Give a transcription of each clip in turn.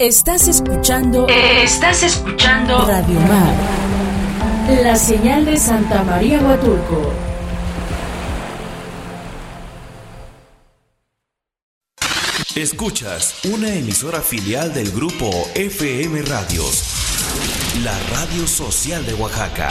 Estás escuchando. Estás escuchando. Radio Mar. La señal de Santa María Huatulco. Escuchas una emisora filial del grupo FM Radios. La Radio Social de Oaxaca.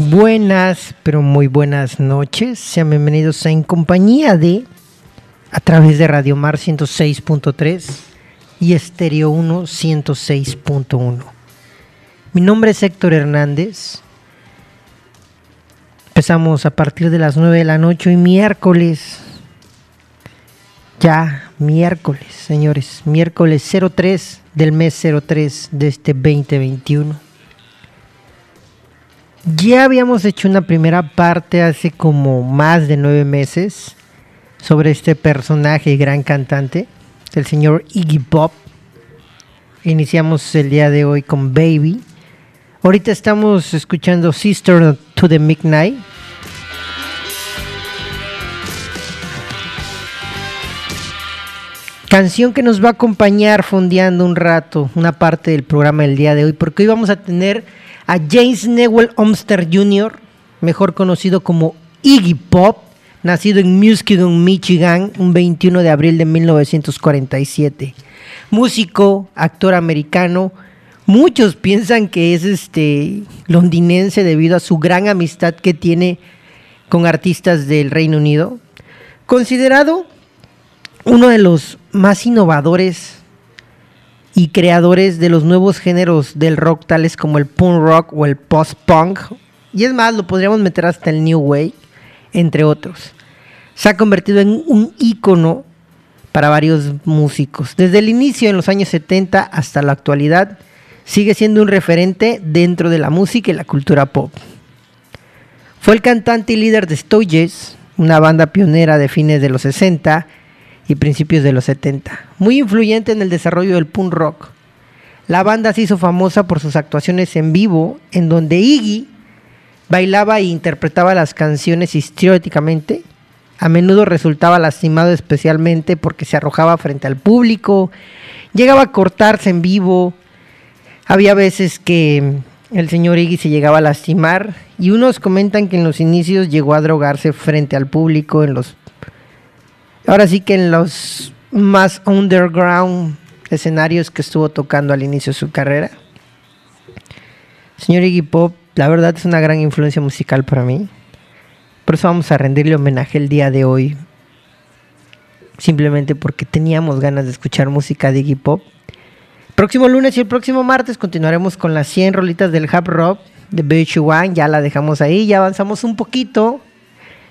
Buenas, pero muy buenas noches. Sean bienvenidos En Compañía de a través de Radio Mar 106.3 y Estéreo 1 106.1. Mi nombre es Héctor Hernández. Empezamos a partir de las 9 de la noche y miércoles. Ya, miércoles, señores. Miércoles 03 del mes 03 de este 2021. Ya habíamos hecho una primera parte hace como más de nueve meses sobre este personaje y gran cantante, el señor Iggy Pop. Iniciamos el día de hoy con Baby. Ahorita estamos escuchando Sister to the Midnight. Canción que nos va a acompañar fondeando un rato, una parte del programa del día de hoy, porque hoy vamos a tener a James Newell Omster Jr., mejor conocido como Iggy Pop, nacido en Muskegon, Michigan, un 21 de abril de 1947. Músico, actor americano, muchos piensan que es este londinense debido a su gran amistad que tiene con artistas del Reino Unido. Considerado uno de los más innovadores y creadores de los nuevos géneros del rock, tales como el punk rock o el post-punk. Y es más, lo podríamos meter hasta el New Wave, entre otros. Se ha convertido en un ícono para varios músicos. Desde el inicio, en los años 70 hasta la actualidad, sigue siendo un referente dentro de la música y la cultura pop. Fue el cantante y líder de Stooges, una banda pionera de fines de los 60 y principios de los 70, muy influyente en el desarrollo del punk rock. La banda se hizo famosa por sus actuaciones en vivo, en donde Iggy bailaba e interpretaba las canciones histrióticamente. A menudo resultaba lastimado especialmente porque se arrojaba frente al público, llegaba a cortarse en vivo. Había veces que el señor Iggy se llegaba a lastimar y unos comentan que en los inicios llegó a drogarse frente al público en los Ahora sí que en los más underground escenarios que estuvo tocando al inicio de su carrera. Señor Iggy Pop, la verdad es una gran influencia musical para mí. Por eso vamos a rendirle homenaje el día de hoy. Simplemente porque teníamos ganas de escuchar música de Iggy Pop. Próximo lunes y el próximo martes continuaremos con las 100 rolitas del Hub Rock de Beach One. Ya la dejamos ahí, ya avanzamos un poquito.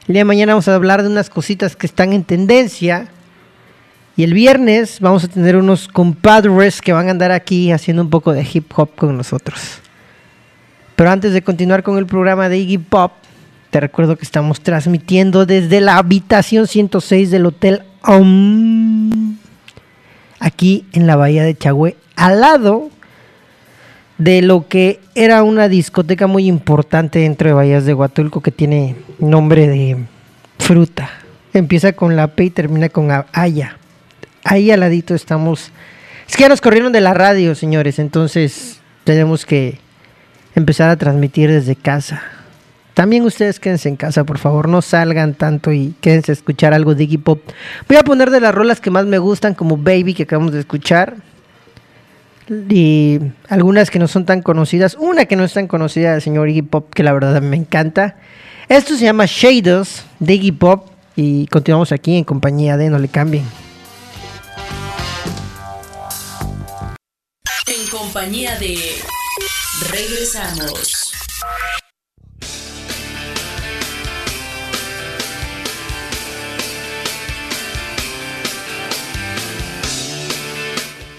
El día de mañana vamos a hablar de unas cositas que están en tendencia. Y el viernes vamos a tener unos compadres que van a andar aquí haciendo un poco de hip hop con nosotros. Pero antes de continuar con el programa de Iggy Pop, te recuerdo que estamos transmitiendo desde la habitación 106 del Hotel OM, aquí en la Bahía de Chagüe, al lado de lo que era una discoteca muy importante dentro de Bahías de Huatulco que tiene nombre de fruta. Empieza con la P y termina con Aya. Ahí al ladito estamos. Es que ya nos corrieron de la radio, señores, entonces tenemos que empezar a transmitir desde casa. También ustedes quédense en casa, por favor, no salgan tanto y quédense a escuchar algo de Iggy Pop. Voy a poner de las rolas que más me gustan, como Baby, que acabamos de escuchar y algunas que no son tan conocidas. Una que no es tan conocida del señor Iggy Pop, que la verdad me encanta. Esto se llama Shaders de Iggy Pop y continuamos aquí en compañía de No le cambien. En compañía de Regresamos.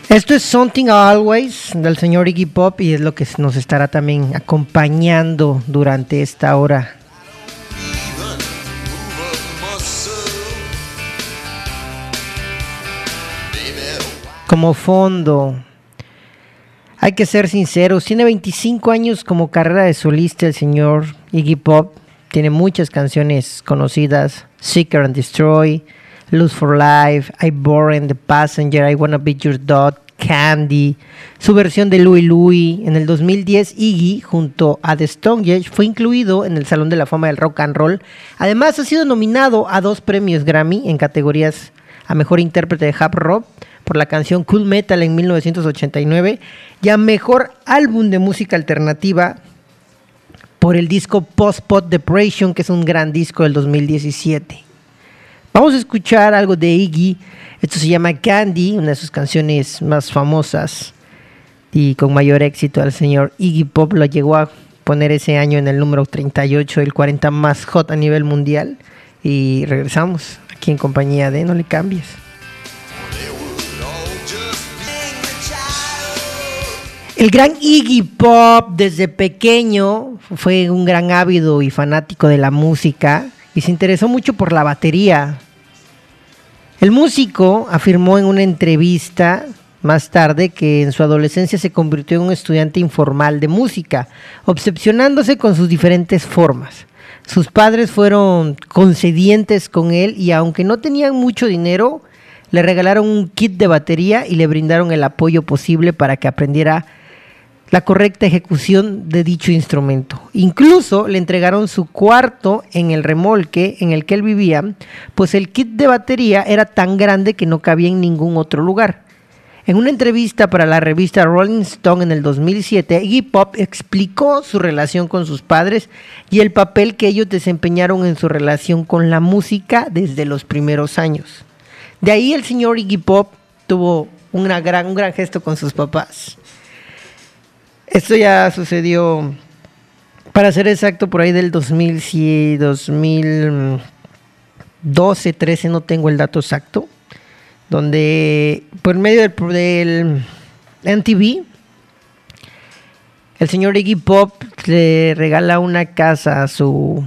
Esto es Something Always del señor Iggy Pop y es lo que nos estará también acompañando durante esta hora. Como fondo, hay que ser sinceros, tiene 25 años como carrera de solista el señor Iggy Pop, tiene muchas canciones conocidas, Seeker and Destroy, Lose for Life, I Born, The Passenger, I Wanna Be Your Dog, Candy, su versión de Louie Louie. En el 2010, Iggy, junto a The Stone fue incluido en el Salón de la Fama del Rock and Roll. Además, ha sido nominado a dos premios Grammy en categorías a Mejor Intérprete de Hap Rock por la canción Cool Metal en 1989 y a Mejor Álbum de Música Alternativa por el disco Post Pot Depression, que es un gran disco del 2017. Vamos a escuchar algo de Iggy. Esto se llama Candy, una de sus canciones más famosas y con mayor éxito al señor Iggy Pop. Lo llegó a poner ese año en el número 38, el 40 más hot a nivel mundial. Y regresamos aquí en compañía de No le cambies. El gran Iggy Pop desde pequeño fue un gran ávido y fanático de la música y se interesó mucho por la batería. El músico afirmó en una entrevista más tarde que en su adolescencia se convirtió en un estudiante informal de música, obsesionándose con sus diferentes formas. Sus padres fueron concedientes con él y aunque no tenían mucho dinero, le regalaron un kit de batería y le brindaron el apoyo posible para que aprendiera la correcta ejecución de dicho instrumento. Incluso le entregaron su cuarto en el remolque en el que él vivía, pues el kit de batería era tan grande que no cabía en ningún otro lugar. En una entrevista para la revista Rolling Stone en el 2007, Iggy Pop explicó su relación con sus padres y el papel que ellos desempeñaron en su relación con la música desde los primeros años. De ahí el señor Iggy Pop tuvo una gran, un gran gesto con sus papás. Esto ya sucedió, para ser exacto, por ahí del 2000, 2012, 13, no tengo el dato exacto, donde por medio del, del MTV, el señor Iggy Pop le regala una casa a su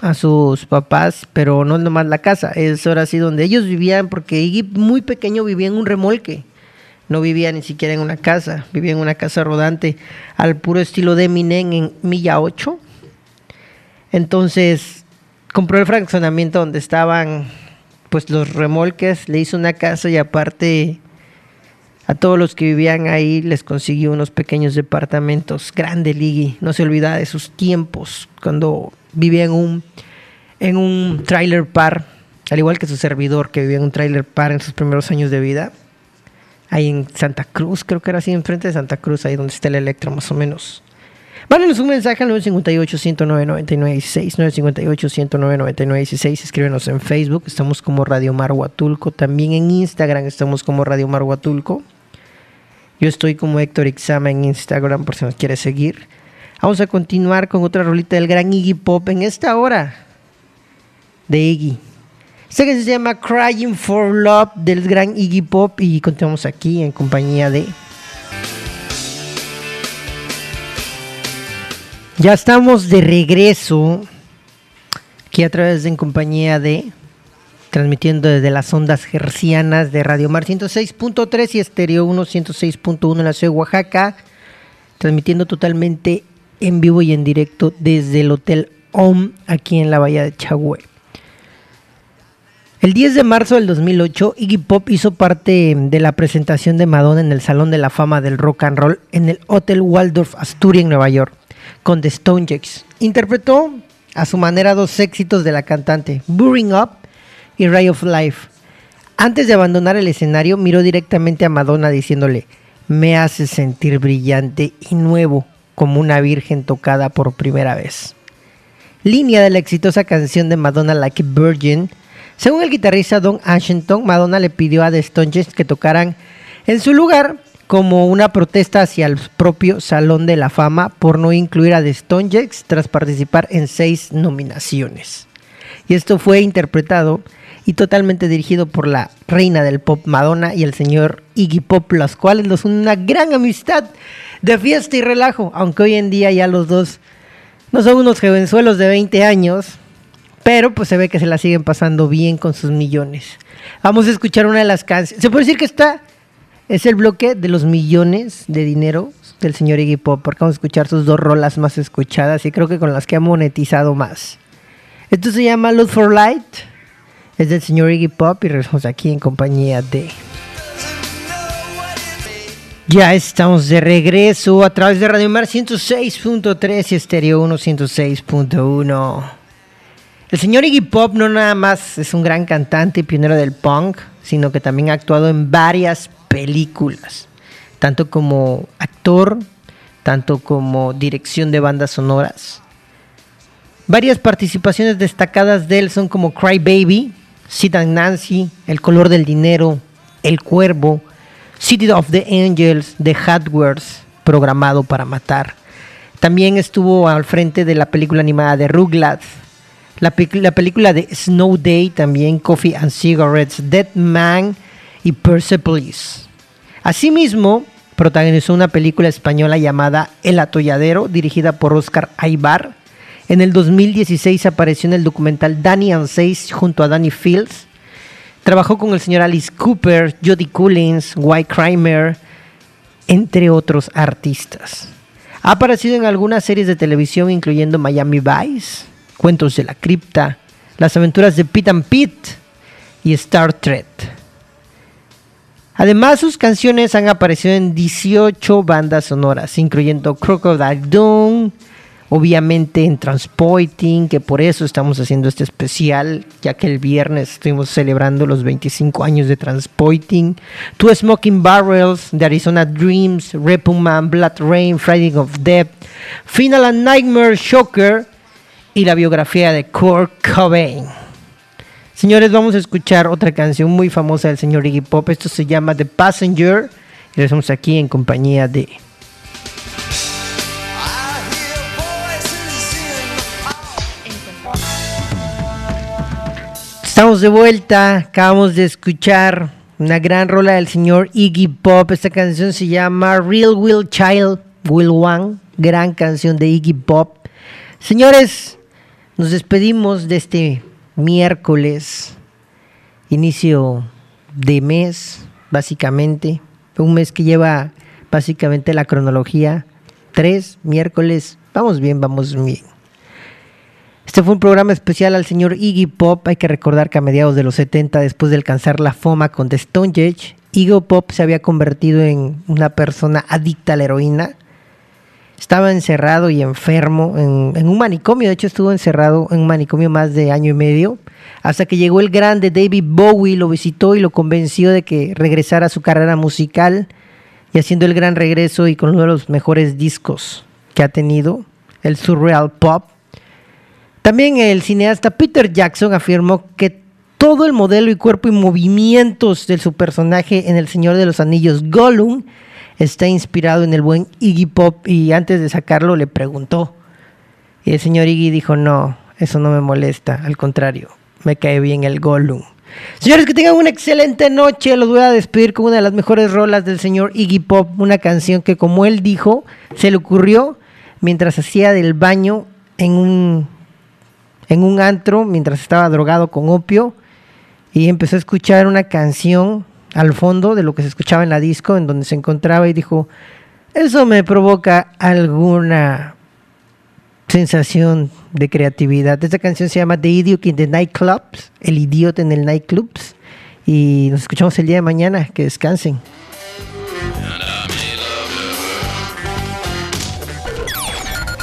a sus papás, pero no nomás la casa, es ahora sí donde ellos vivían, porque Iggy muy pequeño vivía en un remolque no vivía ni siquiera en una casa, vivía en una casa rodante al puro estilo de Eminem en Milla 8. Entonces compró el fraccionamiento donde estaban pues los remolques, le hizo una casa y aparte a todos los que vivían ahí les consiguió unos pequeños departamentos. Grande Ligi, no se olvida de sus tiempos cuando vivía en un en un trailer par, al igual que su servidor que vivía en un trailer par en sus primeros años de vida ahí en Santa Cruz, creo que era así, enfrente de Santa Cruz, ahí donde está el Electro, más o menos. Mándenos un mensaje al 958-109-9916, 958-109-9916, escríbenos en Facebook, estamos como Radio Mar Huatulco, también en Instagram estamos como Radio Mar Huatulco. Yo estoy como Héctor Ixama en Instagram por si nos quiere seguir. Vamos a continuar con otra rolita del gran Iggy Pop en esta hora de Iggy. Este que se llama Crying for Love del gran Iggy Pop y continuamos aquí en compañía de... Ya estamos de regreso aquí a través de en compañía de transmitiendo desde las ondas gercianas de Radio Mar 106.3 y Estéreo 1 106.1 en la ciudad de Oaxaca, transmitiendo totalmente en vivo y en directo desde el Hotel OM aquí en la Bahía de Chagüe. El 10 de marzo del 2008, Iggy Pop hizo parte de la presentación de Madonna en el Salón de la Fama del Rock and Roll en el Hotel Waldorf Astoria en Nueva York, con The Stone Jacks. Interpretó a su manera dos éxitos de la cantante, Burring Up y Ray of Life. Antes de abandonar el escenario, miró directamente a Madonna diciéndole, me hace sentir brillante y nuevo, como una virgen tocada por primera vez. Línea de la exitosa canción de Madonna Like a Virgin, según el guitarrista Don Ashington, Madonna le pidió a The Stones que tocaran en su lugar como una protesta hacia el propio Salón de la Fama por no incluir a The Stones tras participar en seis nominaciones. Y esto fue interpretado y totalmente dirigido por la reina del pop Madonna y el señor Iggy Pop, los cuales los unen una gran amistad de fiesta y relajo, aunque hoy en día ya los dos no son unos jovenzuelos de 20 años, pero pues se ve que se la siguen pasando bien con sus millones. Vamos a escuchar una de las canciones. Se puede decir que esta es el bloque de los millones de dinero del señor Iggy Pop, porque vamos a escuchar sus dos rolas más escuchadas y creo que con las que ha monetizado más. Esto se llama Look for Light, es del señor Iggy Pop y regresamos aquí en compañía de... Ya estamos de regreso a través de Radio Mar 106.3 y Estéreo 106.1. El señor Iggy Pop no nada más es un gran cantante y pionero del punk, sino que también ha actuado en varias películas, tanto como actor, tanto como dirección de bandas sonoras. Varias participaciones destacadas de él son como Cry Baby, Sid and Nancy, El color del dinero, El cuervo, City of the Angels, The Hardwares, programado para matar. También estuvo al frente de la película animada de Rugrats, la, la, película de Snow Day, también Coffee and Cigarettes, Dead Man y Persepolis. Asimismo, protagonizó una película española llamada El Atolladero, dirigida por Oscar Aybar. En el 2016 apareció en el documental Danny and Seis junto a Danny Fields. Trabajó con el señor Alice Cooper, Jodie Collins, White Kramer, entre otros artistas. Ha aparecido en algunas series de televisión, incluyendo Miami Vice, Cuentos de la Cripta, Las aventuras de Pete and Pete y Star Trek. Además, sus canciones han aparecido en 18 bandas sonoras, incluyendo Crocodile Doom, obviamente en Transporting, que por eso estamos haciendo este especial, ya que el viernes estuvimos celebrando los 25 años de Transporting, Two Smoking Barrels, The Arizona Dreams, Man, Blood Rain, Friday of Death, Final and Nightmare Shocker y la biografía de Kurt Cobain. Señores, vamos a escuchar otra canción muy famosa del señor Iggy Pop. Esto se llama The Passenger. Y estamos aquí en compañía de. Estamos de vuelta. Acabamos de escuchar una gran rola del señor Iggy Pop. Esta canción se llama Real Will Child Will One. Gran canción de Iggy Pop. Señores, nos despedimos de este miércoles, inicio de mes, básicamente. Un mes que lleva básicamente la cronología. Tres miércoles. Vamos bien, vamos bien. Este fue un programa especial al señor Iggy Pop. Hay que recordar que a mediados de los 70, después de alcanzar la fama con The Stone Age, Iggy Pop se había convertido en una persona adicta a la heroína estaba encerrado y enfermo en, un manicomio, de hecho estuvo encerrado en un manicomio más de año y medio, hasta que llegó el grande David Bowie, lo visitó y lo convenció de que regresara a su carrera musical y haciendo el gran regreso y con uno de los mejores discos que ha tenido, el Surreal Pop. También el cineasta Peter Jackson afirmó que todo el modelo y cuerpo y movimientos de su personaje en El Señor de los Anillos, Gollum, está inspirado en el buen Iggy Pop y antes de sacarlo le preguntó. Y el señor Iggy dijo, no, eso no me molesta, al contrario, me cae bien el Gollum. Señores, que tengan una excelente noche. Los voy a despedir con una de las mejores rolas del señor Iggy Pop, una canción que como él dijo, se le ocurrió mientras hacía del baño en un, en un antro, mientras estaba drogado con opio, y empezó a escuchar una canción al fondo de lo que se escuchaba en la disco, en donde se encontraba y dijo, eso me provoca alguna sensación de creatividad. Esta canción se llama The Idiot in the Nightclubs, El Idiota en el Nightclubs, y nos escuchamos el día de mañana, que descansen.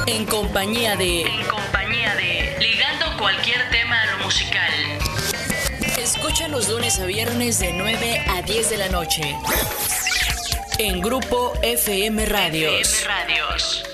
En compañía de... En compañía de... Ligando cualquier tema a lo musical. Escucha los lunes a viernes de 9 a 10 de la noche. En Grupo FM Radios. FM Radios.